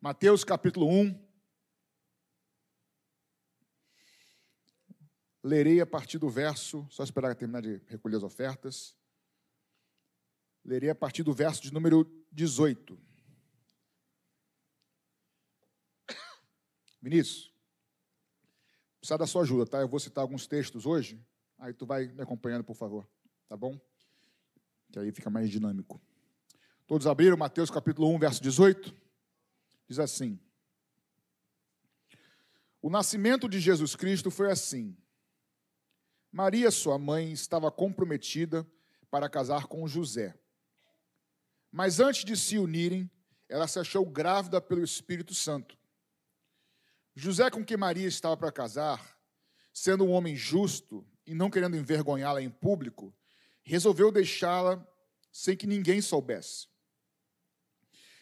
Mateus capítulo 1. Lerei a partir do verso, só esperar terminar de recolher as ofertas. Lerei a partir do verso de número 18. Vinícius, precisa da sua ajuda, tá? Eu vou citar alguns textos hoje, aí tu vai me acompanhando, por favor, tá bom? Que aí fica mais dinâmico. Todos abriram Mateus capítulo 1, verso 18? Diz assim: O nascimento de Jesus Cristo foi assim. Maria, sua mãe, estava comprometida para casar com José. Mas antes de se unirem, ela se achou grávida pelo Espírito Santo. José, com quem Maria estava para casar, sendo um homem justo e não querendo envergonhá-la em público, resolveu deixá-la sem que ninguém soubesse.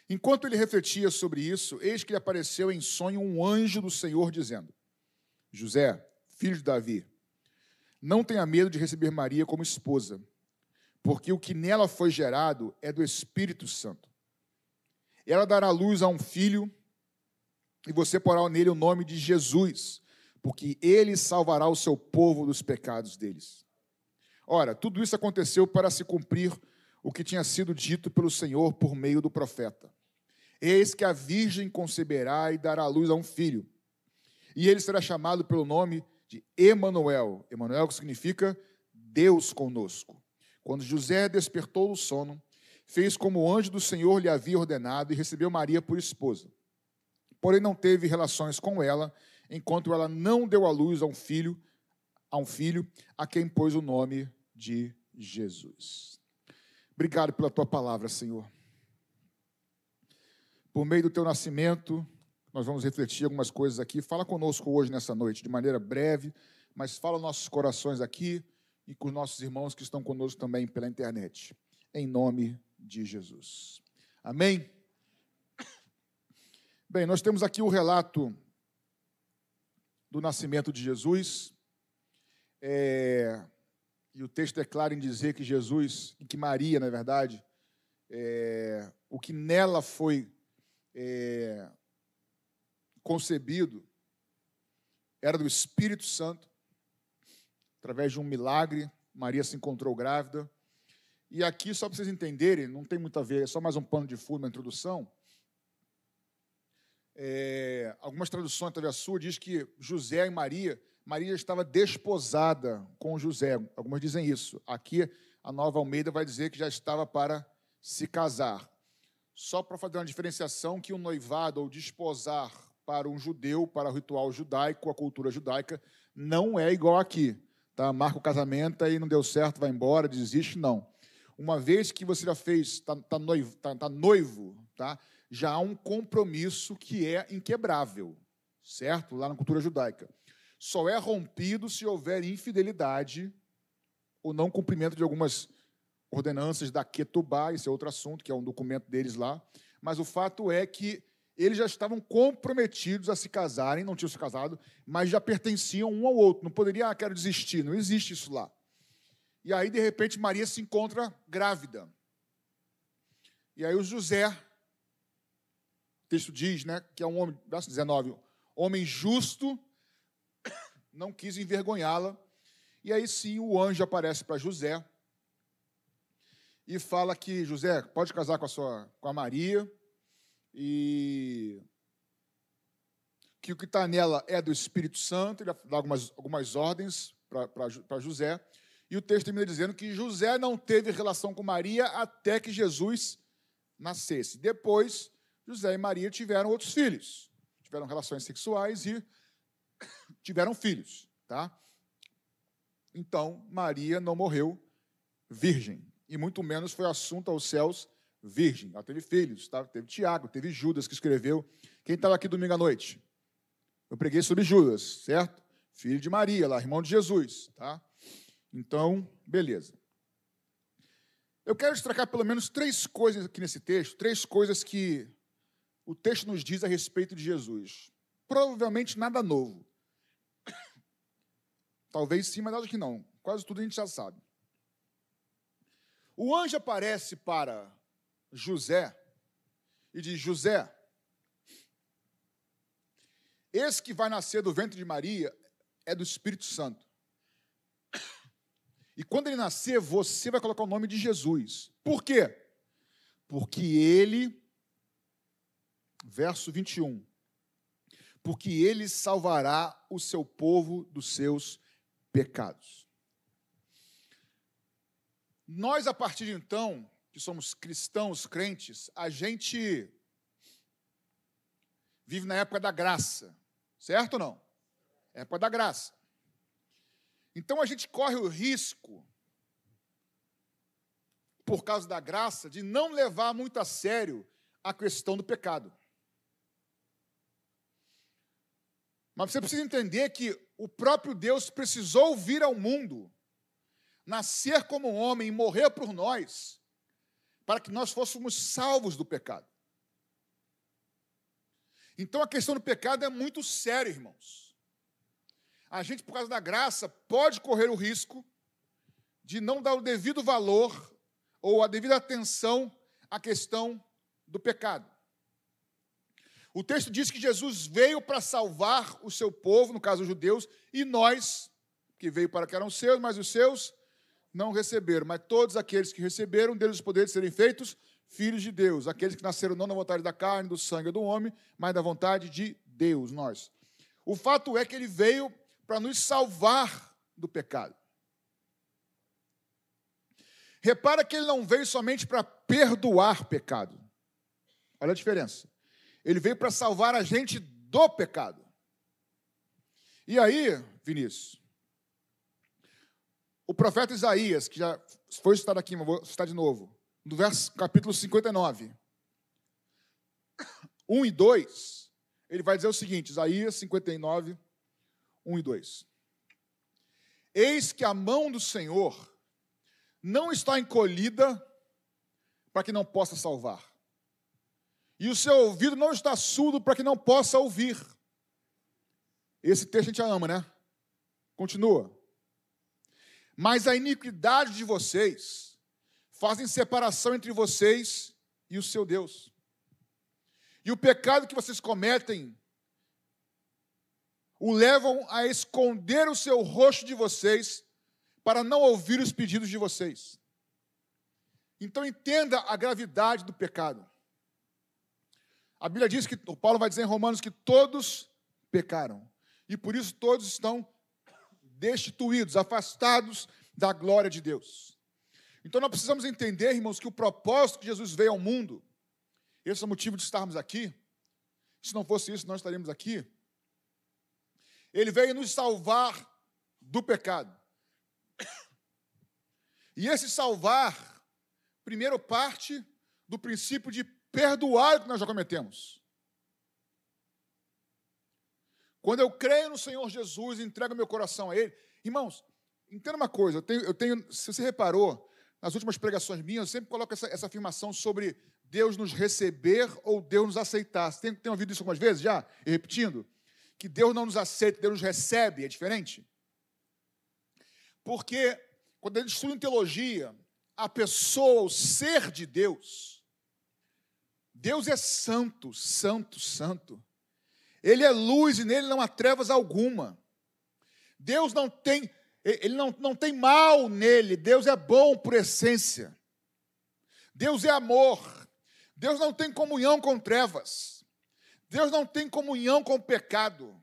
Enquanto ele refletia sobre isso, eis que lhe apareceu em sonho um anjo do Senhor dizendo: José, filho de Davi, não tenha medo de receber Maria como esposa, porque o que nela foi gerado é do Espírito Santo. Ela dará luz a um filho, e você porá nele o nome de Jesus, porque ele salvará o seu povo dos pecados deles. Ora, tudo isso aconteceu para se cumprir o que tinha sido dito pelo Senhor por meio do profeta. Eis que a virgem conceberá e dará luz a um filho, e ele será chamado pelo nome de Emanuel. Emanuel que significa Deus conosco. Quando José despertou do sono, fez como o anjo do Senhor lhe havia ordenado e recebeu Maria por esposa. Porém não teve relações com ela, enquanto ela não deu à luz a um filho, a um filho a quem pôs o nome de Jesus. Obrigado pela tua palavra, Senhor. Por meio do teu nascimento, nós vamos refletir algumas coisas aqui. Fala conosco hoje, nessa noite, de maneira breve, mas fala nossos corações aqui e com os nossos irmãos que estão conosco também pela internet. Em nome de Jesus. Amém? Bem, nós temos aqui o relato do nascimento de Jesus. É, e o texto é claro em dizer que Jesus, que Maria, na verdade, é, o que nela foi é, concebido era do Espírito Santo. Através de um milagre, Maria se encontrou grávida. E aqui, só para vocês entenderem, não tem muito a ver, é só mais um pano de fundo, uma introdução. É, algumas traduções, talvez a sua, diz que José e Maria, Maria estava desposada com José. Algumas dizem isso. Aqui, a Nova Almeida vai dizer que já estava para se casar. Só para fazer uma diferenciação que o noivado ou desposar para um judeu, para o ritual judaico, a cultura judaica, não é igual aqui. Tá? Marca o casamento e não deu certo, vai embora, desiste, não. Uma vez que você já fez, está tá noivo, tá, tá noivo tá? já há um compromisso que é inquebrável, certo? Lá na cultura judaica. Só é rompido se houver infidelidade ou não cumprimento de algumas ordenanças da Ketubá, esse é outro assunto, que é um documento deles lá. Mas o fato é que eles já estavam comprometidos a se casarem, não tinham se casado, mas já pertenciam um ao outro. Não poderia, ah, quero desistir, não existe isso lá. E aí, de repente, Maria se encontra grávida. E aí o José, o texto diz, né, que é um homem, verso 19, homem justo, não quis envergonhá-la. E aí sim o anjo aparece para José e fala que José pode casar com a sua com a Maria e que o que está nela é do Espírito Santo, ele dá algumas, algumas ordens para José, e o texto termina dizendo que José não teve relação com Maria até que Jesus nascesse. Depois, José e Maria tiveram outros filhos, tiveram relações sexuais e tiveram filhos, tá? Então, Maria não morreu virgem, e muito menos foi assunto aos céus virgem. Ela teve filhos, tá? teve Tiago, teve Judas que escreveu. Quem estava aqui domingo à noite? Eu preguei sobre Judas, certo? Filho de Maria, lá, irmão de Jesus, tá? Então, beleza. Eu quero destacar pelo menos três coisas aqui nesse texto, três coisas que o texto nos diz a respeito de Jesus. Provavelmente nada novo. Talvez sim, mas acho que não. Quase tudo a gente já sabe. O anjo aparece para José e diz: José, esse que vai nascer do ventre de Maria é do Espírito Santo. E quando ele nascer, você vai colocar o nome de Jesus. Por quê? Porque ele, verso 21, porque ele salvará o seu povo dos seus pecados. Nós, a partir de então, que somos cristãos, crentes, a gente vive na época da graça, certo ou não? Época da graça. Então a gente corre o risco, por causa da graça, de não levar muito a sério a questão do pecado. Mas você precisa entender que o próprio Deus precisou vir ao mundo, nascer como homem e morrer por nós, para que nós fôssemos salvos do pecado. Então a questão do pecado é muito séria, irmãos. A gente, por causa da graça, pode correr o risco de não dar o devido valor ou a devida atenção à questão do pecado. O texto diz que Jesus veio para salvar o seu povo, no caso os judeus, e nós, que veio para que eram seus, mas os seus não receberam. Mas todos aqueles que receberam, deles os poderes de serem feitos filhos de Deus, aqueles que nasceram não da vontade da carne, do sangue do homem, mas da vontade de Deus, nós. O fato é que ele veio para nos salvar do pecado. Repara que ele não veio somente para perdoar pecado. Olha a diferença. Ele veio para salvar a gente do pecado. E aí, Vinícius, o profeta Isaías, que já foi citado aqui, mas vou citar de novo no verso, capítulo 59, 1 e 2, ele vai dizer o seguinte, Isaías 59, 1 e 2. Eis que a mão do Senhor não está encolhida para que não possa salvar, e o seu ouvido não está surdo para que não possa ouvir. Esse texto a gente ama, né? Continua. Mas a iniquidade de vocês fazem separação entre vocês e o seu Deus. E o pecado que vocês cometem o levam a esconder o seu rosto de vocês para não ouvir os pedidos de vocês. Então entenda a gravidade do pecado. A Bíblia diz que, o Paulo vai dizer em Romanos que todos pecaram. E por isso todos estão destituídos, afastados da glória de Deus. Então nós precisamos entender, irmãos, que o propósito que Jesus veio ao mundo, esse é o motivo de estarmos aqui. Se não fosse isso, nós estaríamos aqui. Ele veio nos salvar do pecado. E esse salvar, primeiro parte do princípio de perdoar o que nós já cometemos. Quando eu creio no Senhor Jesus e entrego meu coração a Ele, irmãos, entenda uma coisa, eu tenho, eu tenho se você reparou, nas últimas pregações minhas, eu sempre coloco essa, essa afirmação sobre Deus nos receber ou Deus nos aceitar. Você tem, tem ouvido isso algumas vezes já? E repetindo? Que Deus não nos aceita, Deus nos recebe, é diferente? Porque quando a gente estuda em teologia, a pessoa, o ser de Deus, Deus é santo, santo, santo. Ele é luz e nele não há trevas alguma. Deus não tem, ele não, não tem mal nele, Deus é bom por essência. Deus é amor. Deus não tem comunhão com trevas. Deus não tem comunhão com pecado.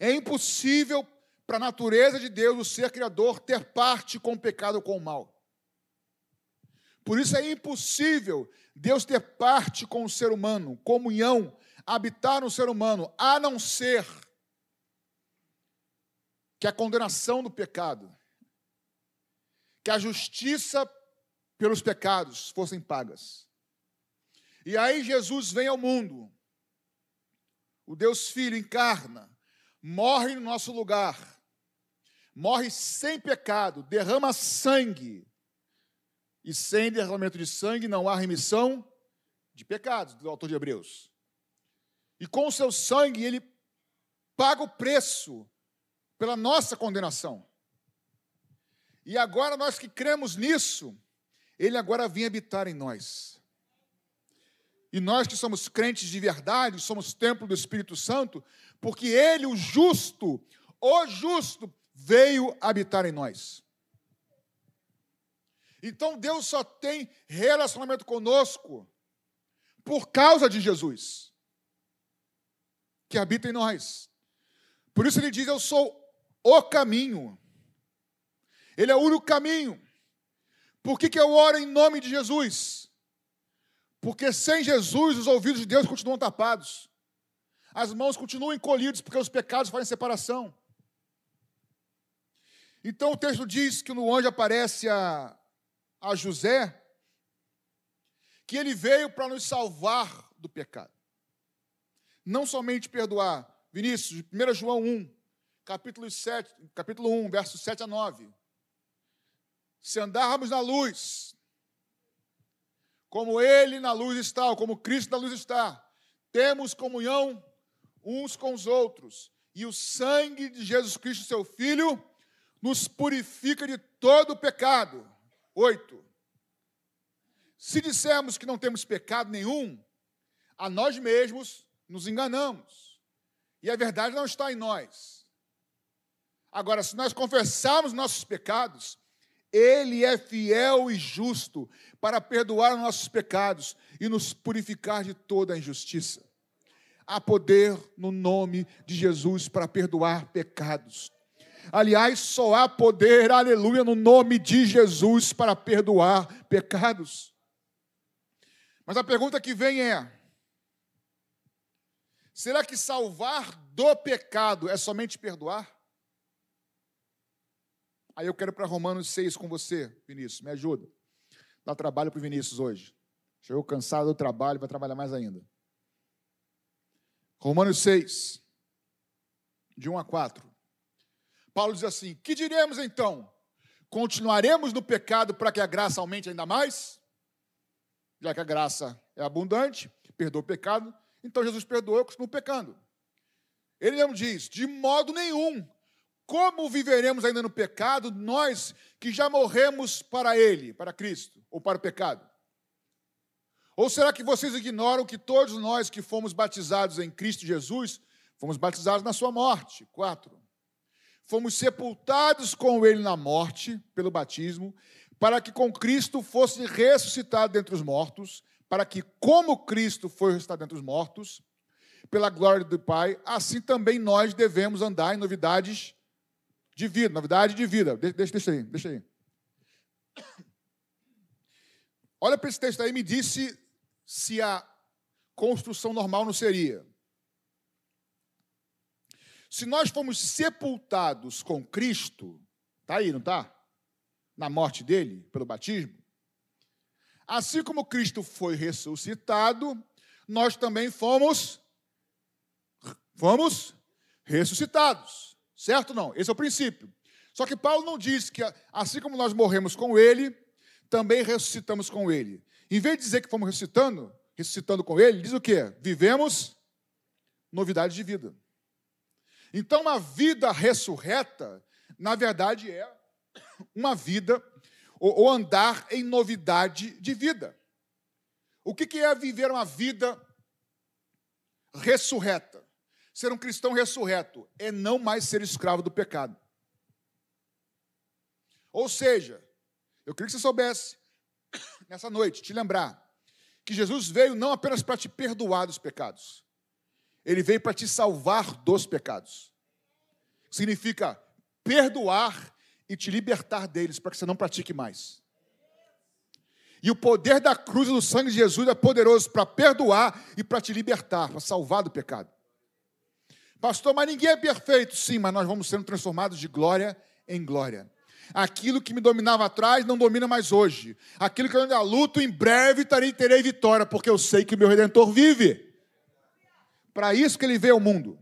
É impossível para a natureza de Deus, o ser criador, ter parte com o pecado ou com o mal. Por isso é impossível Deus ter parte com o ser humano, comunhão, habitar no ser humano, a não ser que a condenação do pecado, que a justiça pelos pecados fossem pagas. E aí Jesus vem ao mundo, o Deus Filho encarna, morre no nosso lugar, morre sem pecado, derrama sangue, e sem derramamento de sangue não há remissão de pecados, do autor de Hebreus. E com o seu sangue ele paga o preço pela nossa condenação. E agora nós que cremos nisso, ele agora vem habitar em nós. E nós que somos crentes de verdade, somos templo do Espírito Santo, porque Ele, o justo, o justo, veio habitar em nós. Então Deus só tem relacionamento conosco por causa de Jesus, que habita em nós. Por isso ele diz: Eu sou o caminho. Ele é o único caminho. Por que, que eu oro em nome de Jesus? Porque sem Jesus os ouvidos de Deus continuam tapados. As mãos continuam encolhidas porque os pecados fazem separação. Então o texto diz que no anjo aparece a, a José, que ele veio para nos salvar do pecado. Não somente perdoar. Vinícius, 1 João 1, capítulo, 7, capítulo 1, versos 7 a 9. Se andarmos na luz, como Ele na luz está, ou como Cristo na luz está, temos comunhão uns com os outros, e o sangue de Jesus Cristo, seu Filho, nos purifica de todo o pecado. 8. Se dissermos que não temos pecado nenhum, a nós mesmos nos enganamos. E a verdade não está em nós. Agora, se nós confessarmos nossos pecados, Ele é fiel e justo para perdoar nossos pecados e nos purificar de toda a injustiça. Há poder no nome de Jesus para perdoar pecados. Aliás, só há poder, aleluia, no nome de Jesus para perdoar pecados. Mas a pergunta que vem é: será que salvar do pecado é somente perdoar? Aí eu quero para Romanos 6 com você, Vinícius, me ajuda. Dá trabalho para o Vinícius hoje. Chegou cansado do trabalho, vai trabalhar mais ainda. Romanos 6, de 1 a 4. Paulo diz assim: Que diremos então? Continuaremos no pecado para que a graça aumente ainda mais? Já que a graça é abundante, perdoa o pecado, então Jesus perdoou, eu continuo pecando. Ele mesmo diz: De modo nenhum. Como viveremos ainda no pecado, nós que já morremos para Ele, para Cristo, ou para o pecado? Ou será que vocês ignoram que todos nós que fomos batizados em Cristo Jesus, fomos batizados na Sua morte? Quatro fomos sepultados com ele na morte, pelo batismo, para que com Cristo fosse ressuscitado dentre os mortos, para que, como Cristo foi ressuscitado dentre os mortos, pela glória do Pai, assim também nós devemos andar em novidades de vida, novidade de vida. Deixa, deixa aí, deixa aí. Olha para esse texto aí, me disse se a construção normal não seria. Se nós fomos sepultados com Cristo, está aí, não está? Na morte dele, pelo batismo. Assim como Cristo foi ressuscitado, nós também fomos fomos ressuscitados. Certo não? Esse é o princípio. Só que Paulo não diz que assim como nós morremos com ele, também ressuscitamos com ele. Em vez de dizer que fomos ressuscitando, ressuscitando com ele, diz o quê? Vivemos novidade de vida. Então, a vida ressurreta, na verdade, é uma vida, ou andar em novidade de vida. O que é viver uma vida ressurreta? Ser um cristão ressurreto é não mais ser escravo do pecado. Ou seja, eu queria que você soubesse, nessa noite, te lembrar, que Jesus veio não apenas para te perdoar dos pecados, ele veio para te salvar dos pecados. Significa perdoar e te libertar deles para que você não pratique mais. E o poder da cruz e do sangue de Jesus é poderoso para perdoar e para te libertar, para salvar do pecado. Pastor, mas ninguém é perfeito. Sim, mas nós vamos sendo transformados de glória em glória. Aquilo que me dominava atrás não domina mais hoje. Aquilo que eu ainda luto, em breve terei, terei vitória, porque eu sei que o meu Redentor vive. Para isso que ele veio ao mundo.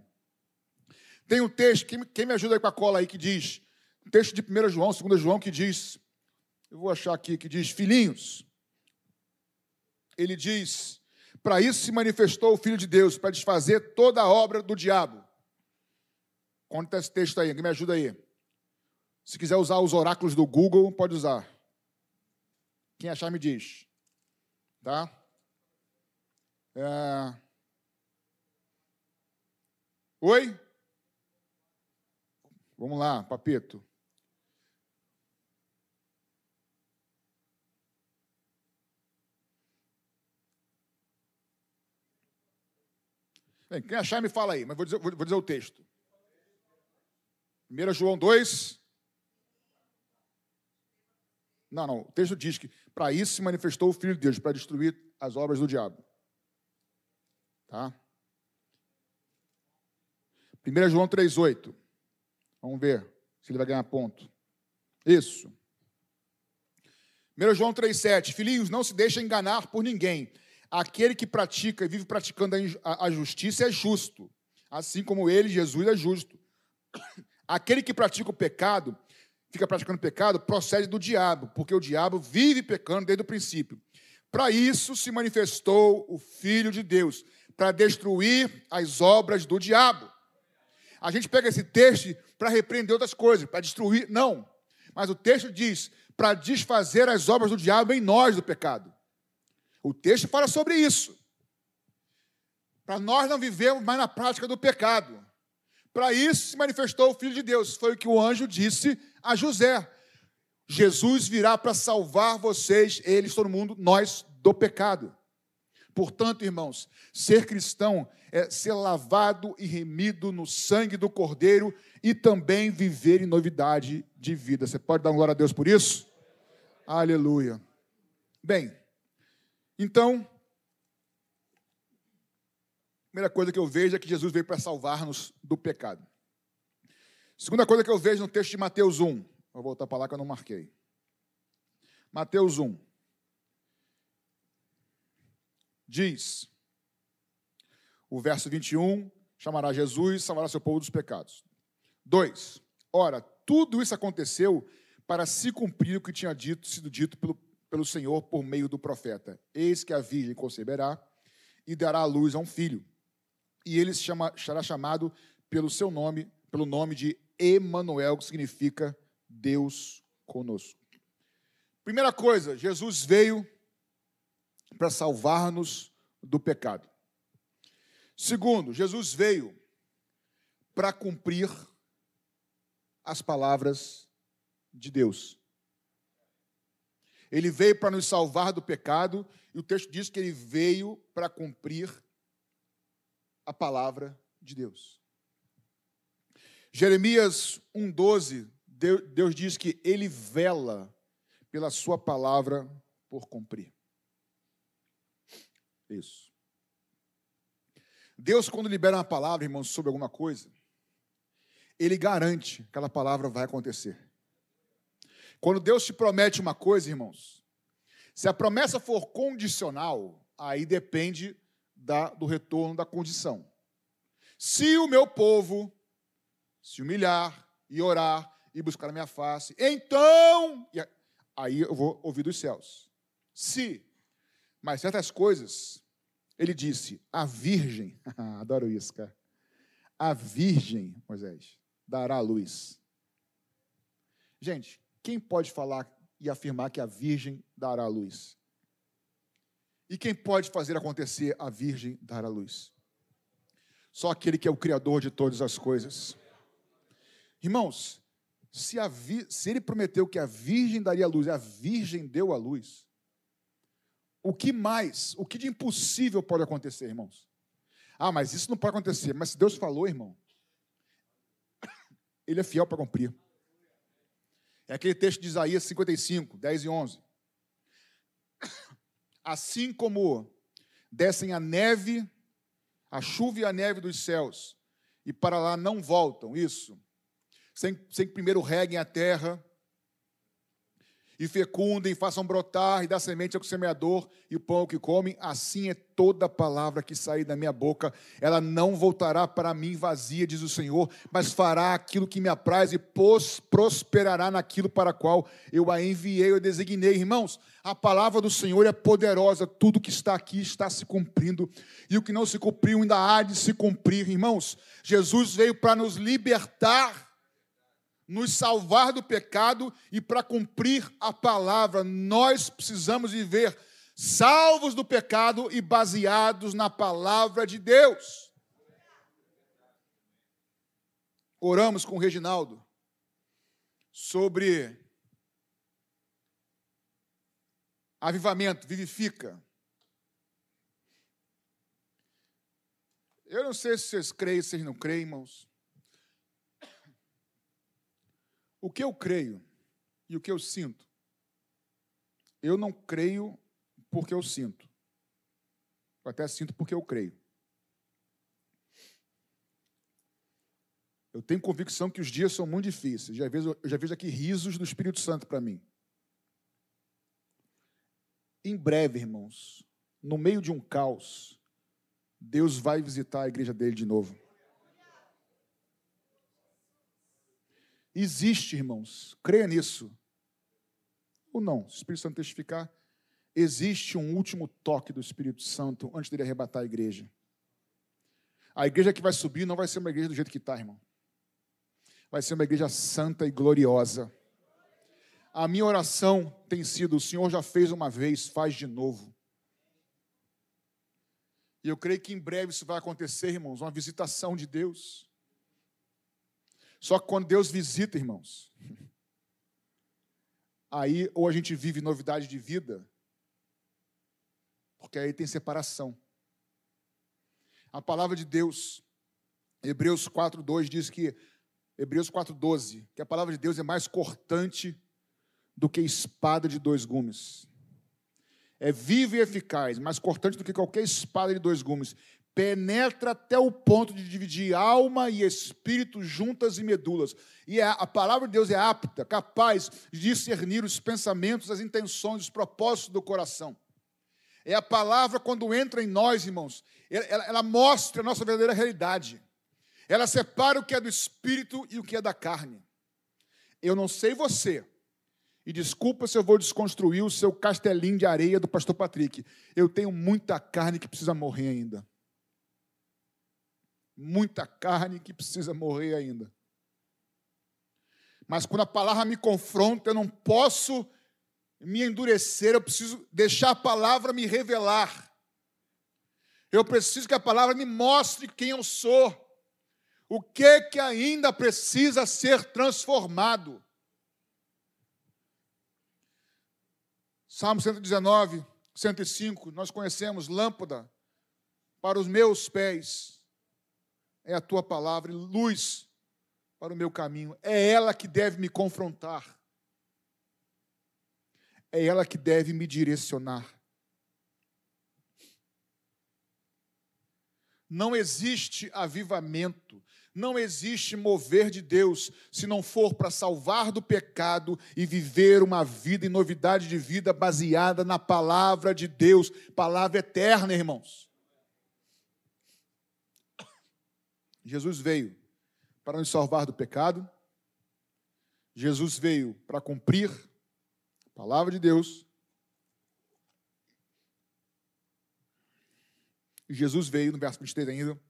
Tem um texto, quem, me ajuda aí com a cola aí, que diz, um texto de 1 João, 2 João, que diz, eu vou achar aqui, que diz, filhinhos, ele diz, para isso se manifestou o Filho de Deus, para desfazer toda a obra do diabo. Conta esse texto aí, me ajuda aí. Se quiser usar os oráculos do Google, pode usar. Quem achar, me diz. Tá? É... Oi? Vamos lá, papito. Bem, quem achar, me fala aí, mas vou dizer, vou dizer o texto. 1 João 2. Não, não. O texto diz que para isso se manifestou o Filho de Deus, para destruir as obras do diabo. Tá? 1 João 3,8. Vamos ver se ele vai ganhar ponto. Isso. 1 João 3,7. Filhinhos, não se deixem enganar por ninguém. Aquele que pratica e vive praticando a justiça é justo, assim como ele, Jesus, é justo. Aquele que pratica o pecado, fica praticando pecado, procede do diabo, porque o diabo vive pecando desde o princípio. Para isso se manifestou o Filho de Deus, para destruir as obras do diabo. A gente pega esse texto para repreender outras coisas, para destruir, não. Mas o texto diz para desfazer as obras do diabo em nós do pecado. O texto fala sobre isso. Para nós não vivermos mais na prática do pecado. Para isso se manifestou o Filho de Deus. Foi o que o anjo disse a José. Jesus virá para salvar vocês, eles, todo mundo, nós, do pecado. Portanto, irmãos, ser cristão é ser lavado e remido no sangue do Cordeiro e também viver em novidade de vida. Você pode dar glória a Deus por isso? Aleluia. Bem, então, Primeira coisa que eu vejo é que Jesus veio para salvar-nos do pecado. Segunda coisa que eu vejo no texto de Mateus 1. Vou voltar para lá que eu não marquei. Mateus 1. Diz, o verso 21, chamará Jesus e salvará seu povo dos pecados. 2. Ora, tudo isso aconteceu para se cumprir o que tinha dito, sido dito pelo, pelo Senhor por meio do profeta. Eis que a virgem conceberá e dará à luz a um filho e ele chama, será chamado pelo seu nome, pelo nome de Emanuel, que significa Deus conosco. Primeira coisa, Jesus veio para salvar-nos do pecado. Segundo, Jesus veio para cumprir as palavras de Deus. Ele veio para nos salvar do pecado, e o texto diz que ele veio para cumprir a palavra de Deus. Jeremias 1,12, Deus diz que ele vela pela sua palavra por cumprir. Isso. Deus, quando libera uma palavra, irmãos, sobre alguma coisa, ele garante que aquela palavra vai acontecer. Quando Deus te promete uma coisa, irmãos, se a promessa for condicional, aí depende da, do retorno da condição. Se o meu povo se humilhar e orar e buscar a minha face, então. Aí eu vou ouvir dos céus. Se. Mas certas coisas, ele disse: a virgem, adoro isso, cara. A virgem, Moisés, dará a luz. Gente, quem pode falar e afirmar que a virgem dará a luz? E quem pode fazer acontecer a virgem dar a luz? Só aquele que é o Criador de todas as coisas. Irmãos, se, vi... se ele prometeu que a virgem daria a luz, a virgem deu a luz, o que mais, o que de impossível pode acontecer, irmãos? Ah, mas isso não pode acontecer. Mas se Deus falou, irmão, ele é fiel para cumprir. É aquele texto de Isaías 55, 10 e 11 assim como descem a neve, a chuva e a neve dos céus, e para lá não voltam, isso, sem, sem que primeiro reguem a terra, e fecundem, façam brotar e dá semente ao semeador e o pão que come, assim é toda palavra que sair da minha boca, ela não voltará para mim vazia, diz o Senhor, mas fará aquilo que me apraz e prosperará naquilo para qual eu a enviei, eu designei. Irmãos, a palavra do Senhor é poderosa, tudo que está aqui está se cumprindo, e o que não se cumpriu ainda há de se cumprir. Irmãos, Jesus veio para nos libertar nos salvar do pecado e para cumprir a palavra, nós precisamos viver salvos do pecado e baseados na palavra de Deus. Oramos com o Reginaldo sobre avivamento, vivifica. Eu não sei se vocês creem, se vocês não creem, irmãos. O que eu creio e o que eu sinto, eu não creio porque eu sinto. Eu até sinto porque eu creio. Eu tenho convicção que os dias são muito difíceis. Já vejo, eu já vejo aqui risos do Espírito Santo para mim. Em breve, irmãos, no meio de um caos, Deus vai visitar a igreja dele de novo. Existe, irmãos, creia nisso. Ou não, o Espírito Santo testificar, existe um último toque do Espírito Santo antes dele arrebatar a igreja. A igreja que vai subir não vai ser uma igreja do jeito que está, irmão. Vai ser uma igreja santa e gloriosa. A minha oração tem sido: o Senhor já fez uma vez, faz de novo. E eu creio que em breve isso vai acontecer, irmãos, uma visitação de Deus. Só que quando Deus visita, irmãos, aí ou a gente vive novidade de vida, porque aí tem separação. A palavra de Deus, Hebreus 4:2 diz que Hebreus 4:12, que a palavra de Deus é mais cortante do que espada de dois gumes. É viva e eficaz, mais cortante do que qualquer espada de dois gumes penetra até o ponto de dividir alma e espírito juntas e medulas. E a, a, palavra de Deus é apta, capaz de discernir os pensamentos, as intenções, os propósitos do coração. É a palavra, quando entra em nós, irmãos, ela, ela mostra a nossa verdadeira realidade. Ela separa o que é do espírito e o que é da carne. Eu não sei você, e desculpa se eu vou desconstruir o seu castelinho de areia do pastor Patrick. Eu tenho muita carne que precisa morrer ainda muita carne que precisa morrer ainda. Mas quando a palavra me confronta, eu não posso me endurecer, eu preciso deixar a palavra me revelar. Eu preciso que a palavra me mostre quem eu sou. O que que ainda precisa ser transformado? Salmo 119, 105, nós conhecemos lâmpada para os meus pés é a tua palavra, luz para o meu caminho. É ela que deve me confrontar. É ela que deve me direcionar. Não existe avivamento, não existe mover de Deus se não for para salvar do pecado e viver uma vida em novidade de vida baseada na palavra de Deus, palavra eterna, irmãos. Jesus veio para nos salvar do pecado, Jesus veio para cumprir a palavra de Deus, Jesus veio, no verso 23 ainda,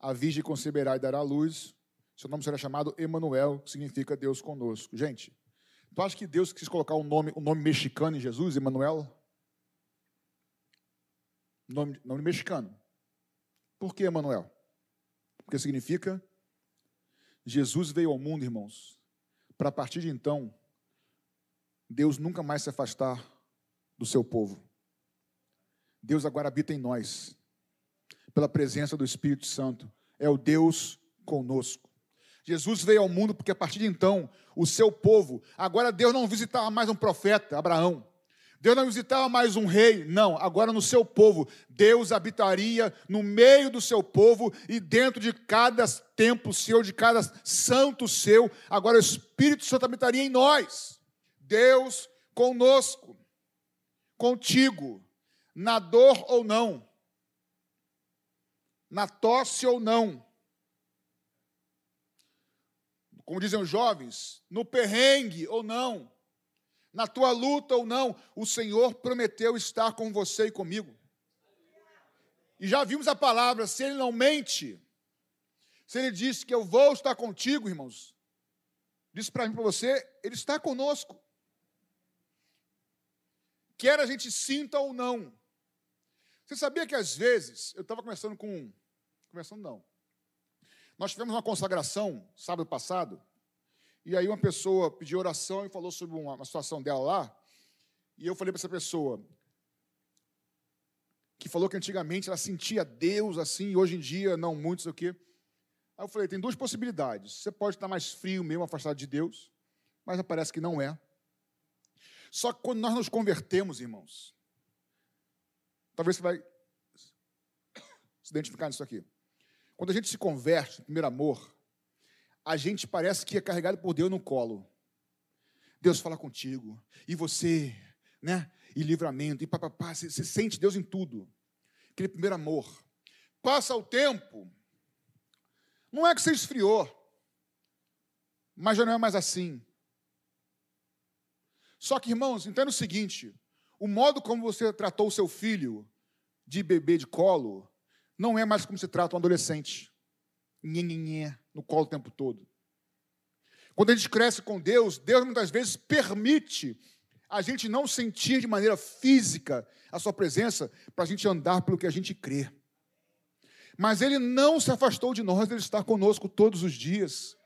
a virgem conceberá e dará luz, seu nome será chamado Emanuel, que significa Deus conosco. Gente, tu acha que Deus quis colocar um nome, um nome mexicano em Jesus, Emanuel? Nome, nome mexicano. Por que Emanuel? Porque significa Jesus veio ao mundo, irmãos, para a partir de então, Deus nunca mais se afastar do seu povo. Deus agora habita em nós, pela presença do Espírito Santo. É o Deus conosco. Jesus veio ao mundo porque a partir de então, o seu povo, agora Deus não visitava mais um profeta, Abraão. Deus não visitava mais um rei, não, agora no seu povo. Deus habitaria no meio do seu povo e dentro de cada templo seu, de cada santo seu, agora o Espírito Santo habitaria em nós. Deus conosco, contigo, na dor ou não, na tosse ou não. Como dizem os jovens, no perrengue ou não na tua luta ou não, o Senhor prometeu estar com você e comigo. E já vimos a palavra, se ele não mente, se ele disse que eu vou estar contigo, irmãos, disse para mim, para você, ele está conosco. quer a gente sinta ou não. Você sabia que às vezes, eu estava conversando com. Conversando não. Nós tivemos uma consagração sábado passado, e aí uma pessoa pediu oração e falou sobre uma, uma situação dela lá, e eu falei para essa pessoa, que falou que antigamente ela sentia Deus assim, e hoje em dia não muito, sei o quê. Aí eu falei, tem duas possibilidades. Você pode estar mais frio mesmo, afastado de Deus, mas parece que não é. Só que quando nós nos convertemos, irmãos, talvez você vai se identificar nisso aqui. Quando a gente se converte, primeiro amor, a gente parece que é carregado por Deus no colo. Deus fala contigo, e você, né? E livramento, e papapá, você, você sente Deus em tudo. Aquele primeiro amor. Passa o tempo, não é que você esfriou, mas já não é mais assim. Só que, irmãos, entenda o seguinte: o modo como você tratou o seu filho de bebê de colo não é mais como se trata um adolescente. Nhenhenhé, no colo o tempo todo. Quando a gente cresce com Deus, Deus muitas vezes permite a gente não sentir de maneira física a sua presença para a gente andar pelo que a gente crê. Mas Ele não se afastou de nós, Ele está conosco todos os dias.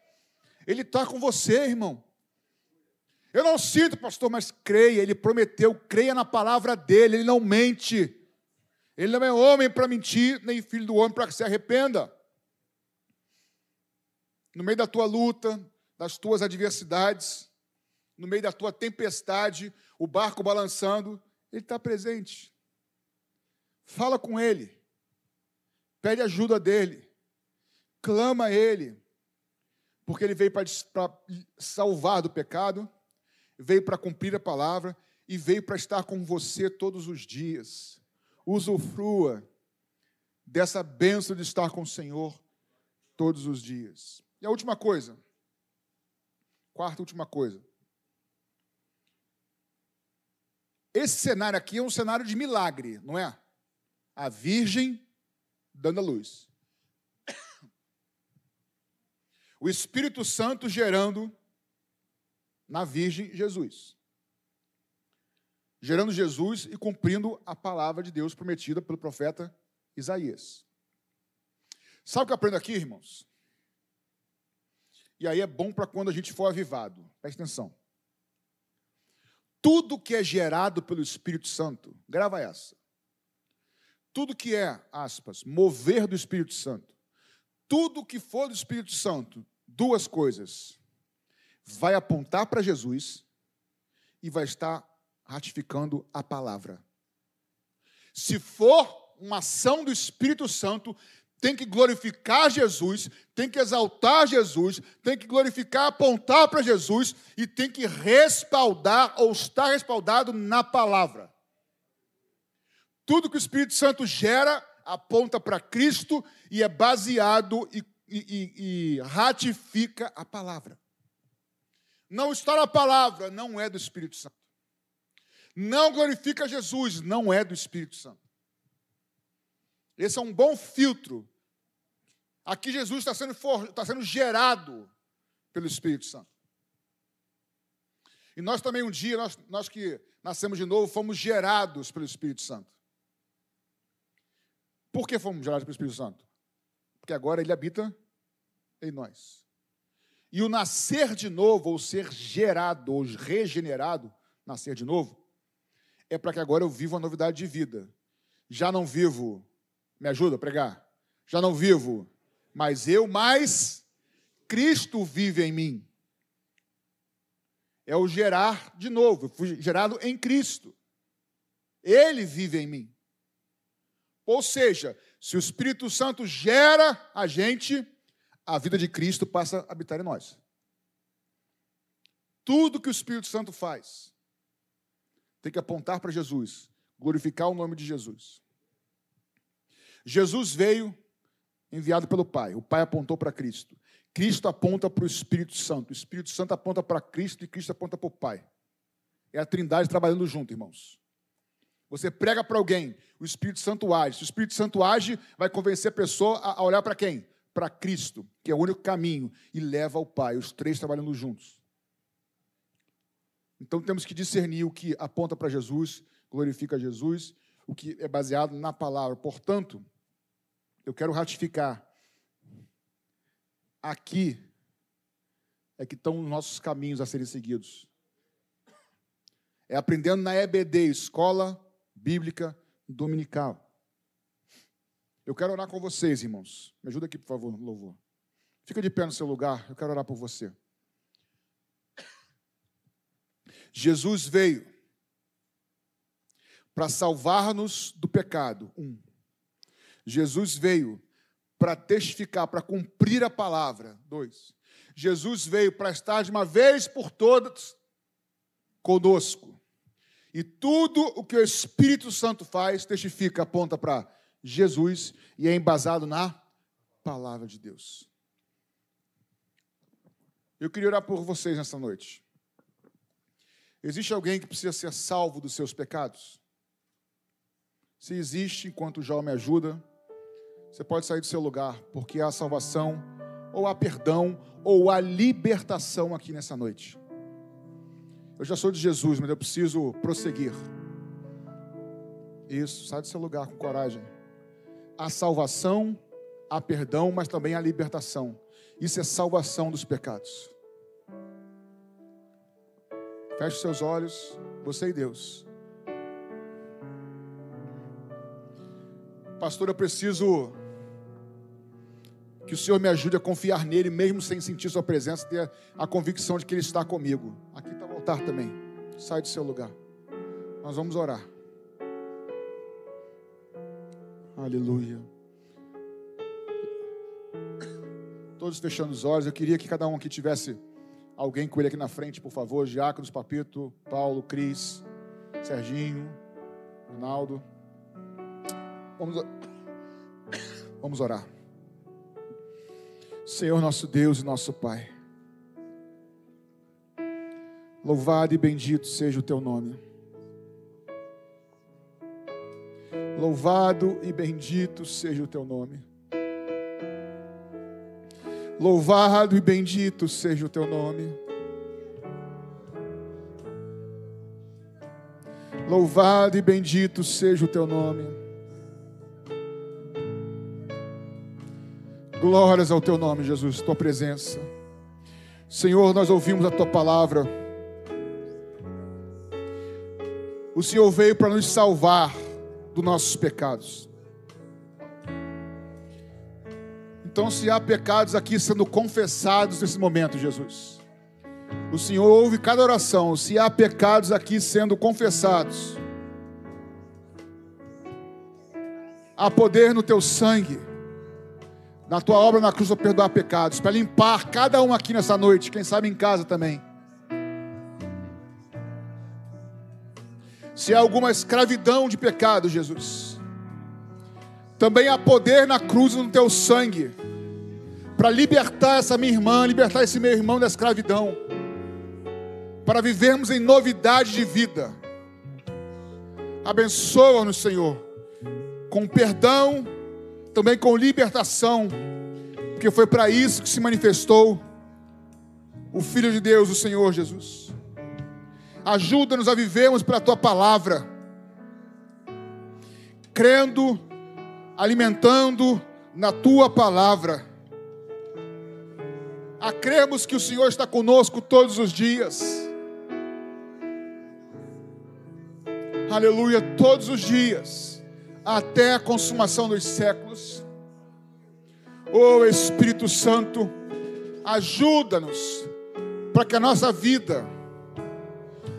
Ele está com você, irmão. Eu não sinto, pastor, mas creia, ele prometeu, creia na palavra dele, ele não mente. Ele não é homem para mentir, nem filho do homem para que se arrependa. No meio da tua luta, das tuas adversidades, no meio da tua tempestade, o barco balançando, ele está presente. Fala com ele, pede ajuda dele, clama a ele, porque ele veio para salvar do pecado, veio para cumprir a palavra e veio para estar com você todos os dias. Usufrua dessa benção de estar com o Senhor todos os dias. E a última coisa, quarta última coisa. Esse cenário aqui é um cenário de milagre, não é? A Virgem dando a luz. O Espírito Santo gerando na Virgem Jesus. Gerando Jesus e cumprindo a palavra de Deus prometida pelo profeta Isaías. Sabe o que eu aprendo aqui, irmãos? E aí é bom para quando a gente for avivado. Presta atenção. Tudo que é gerado pelo Espírito Santo, grava essa. Tudo que é, aspas, mover do Espírito Santo, tudo que for do Espírito Santo, duas coisas vai apontar para Jesus e vai estar ratificando a palavra. Se for uma ação do Espírito Santo, tem que glorificar Jesus, tem que exaltar Jesus, tem que glorificar, apontar para Jesus e tem que respaldar ou estar respaldado na palavra. Tudo que o Espírito Santo gera aponta para Cristo e é baseado e, e, e, ratifica a palavra. Não está na palavra, não é do Espírito Santo. Não glorifica Jesus, não é do Espírito Santo. Esse é um bom filtro. Aqui Jesus está sendo, for, está sendo gerado pelo Espírito Santo. E nós também, um dia, nós, nós que nascemos de novo, fomos gerados pelo Espírito Santo. Por que fomos gerados pelo Espírito Santo? Porque agora ele habita em nós. E o nascer de novo, ou ser gerado, ou regenerado, nascer de novo, é para que agora eu viva uma novidade de vida. Já não vivo, me ajuda a pregar? Já não vivo, mas eu, mas Cristo vive em mim. É o gerar de novo, eu fui gerado em Cristo. Ele vive em mim. Ou seja, se o Espírito Santo gera a gente, a vida de Cristo passa a habitar em nós. Tudo que o Espírito Santo faz tem que apontar para Jesus, glorificar o nome de Jesus. Jesus veio enviado pelo Pai, o Pai apontou para Cristo. Cristo aponta para o Espírito Santo, o Espírito Santo aponta para Cristo e Cristo aponta para o Pai. É a Trindade trabalhando junto, irmãos. Você prega para alguém, o Espírito Santo age. Se o Espírito Santo age, vai convencer a pessoa a olhar para quem? para Cristo, que é o único caminho, e leva ao Pai, os três trabalhando juntos. Então temos que discernir o que aponta para Jesus glorifica Jesus, o que é baseado na palavra. Portanto, eu quero ratificar. Aqui é que estão os nossos caminhos a serem seguidos. É aprendendo na EBD, Escola Bíblica Dominical. Eu quero orar com vocês, irmãos. Me ajuda aqui, por favor, louvor. Fica de pé no seu lugar, eu quero orar por você. Jesus veio para salvar-nos do pecado. Um. Jesus veio para testificar, para cumprir a palavra. Dois. Jesus veio para estar de uma vez por todas conosco. E tudo o que o Espírito Santo faz testifica, aponta para Jesus e é embasado na palavra de Deus. Eu queria orar por vocês nessa noite. Existe alguém que precisa ser salvo dos seus pecados? Se existe, enquanto o Jó me ajuda, você pode sair do seu lugar, porque há salvação, ou há perdão, ou há libertação aqui nessa noite. Eu já sou de Jesus, mas eu preciso prosseguir. Isso, sai do seu lugar com coragem. Há salvação, há perdão, mas também há libertação. Isso é salvação dos pecados. Feche seus olhos, você e Deus. Pastor, eu preciso que o Senhor me ajude a confiar nele, mesmo sem sentir Sua presença, ter a convicção de que Ele está comigo. Aqui está o altar também. Sai do seu lugar. Nós vamos orar. Aleluia. Todos fechando os olhos. Eu queria que cada um aqui tivesse alguém com ele aqui na frente, por favor. Diáconos, Papito, Paulo, Cris, Serginho, Ronaldo. Vamos, vamos orar. Senhor nosso Deus e nosso Pai. Louvado e bendito seja o teu nome. Louvado e bendito seja o teu nome. Louvado e bendito seja o teu nome. Louvado e bendito seja o teu nome. Glórias ao teu nome, Jesus, tua presença. Senhor, nós ouvimos a tua palavra. O Senhor veio para nos salvar dos nossos pecados. Então, se há pecados aqui sendo confessados nesse momento, Jesus, o Senhor ouve cada oração. Se há pecados aqui sendo confessados, há poder no teu sangue, na tua obra na cruz para perdoar pecados, para limpar cada um aqui nessa noite, quem sabe em casa também. Se há alguma escravidão de pecado, Jesus, também há poder na cruz no teu sangue para libertar essa minha irmã, libertar esse meu irmão da escravidão, para vivermos em novidade de vida. Abençoa-nos, Senhor, com perdão, também com libertação, porque foi para isso que se manifestou o Filho de Deus, o Senhor Jesus. Ajuda-nos a vivermos pela tua palavra, crendo, alimentando na tua palavra a crermos que o Senhor está conosco todos os dias. Aleluia, todos os dias, até a consumação dos séculos. Oh Espírito Santo, ajuda-nos para que a nossa vida,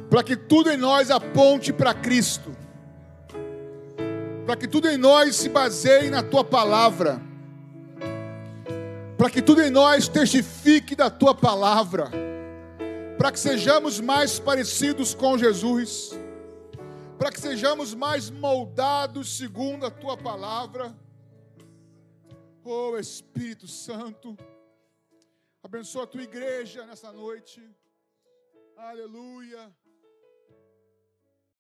para que tudo em nós aponte para Cristo, para que tudo em nós se baseie na tua palavra para que tudo em nós testifique da tua palavra, para que sejamos mais parecidos com Jesus, para que sejamos mais moldados segundo a tua palavra. Oh Espírito Santo, abençoa a tua igreja nessa noite. Aleluia.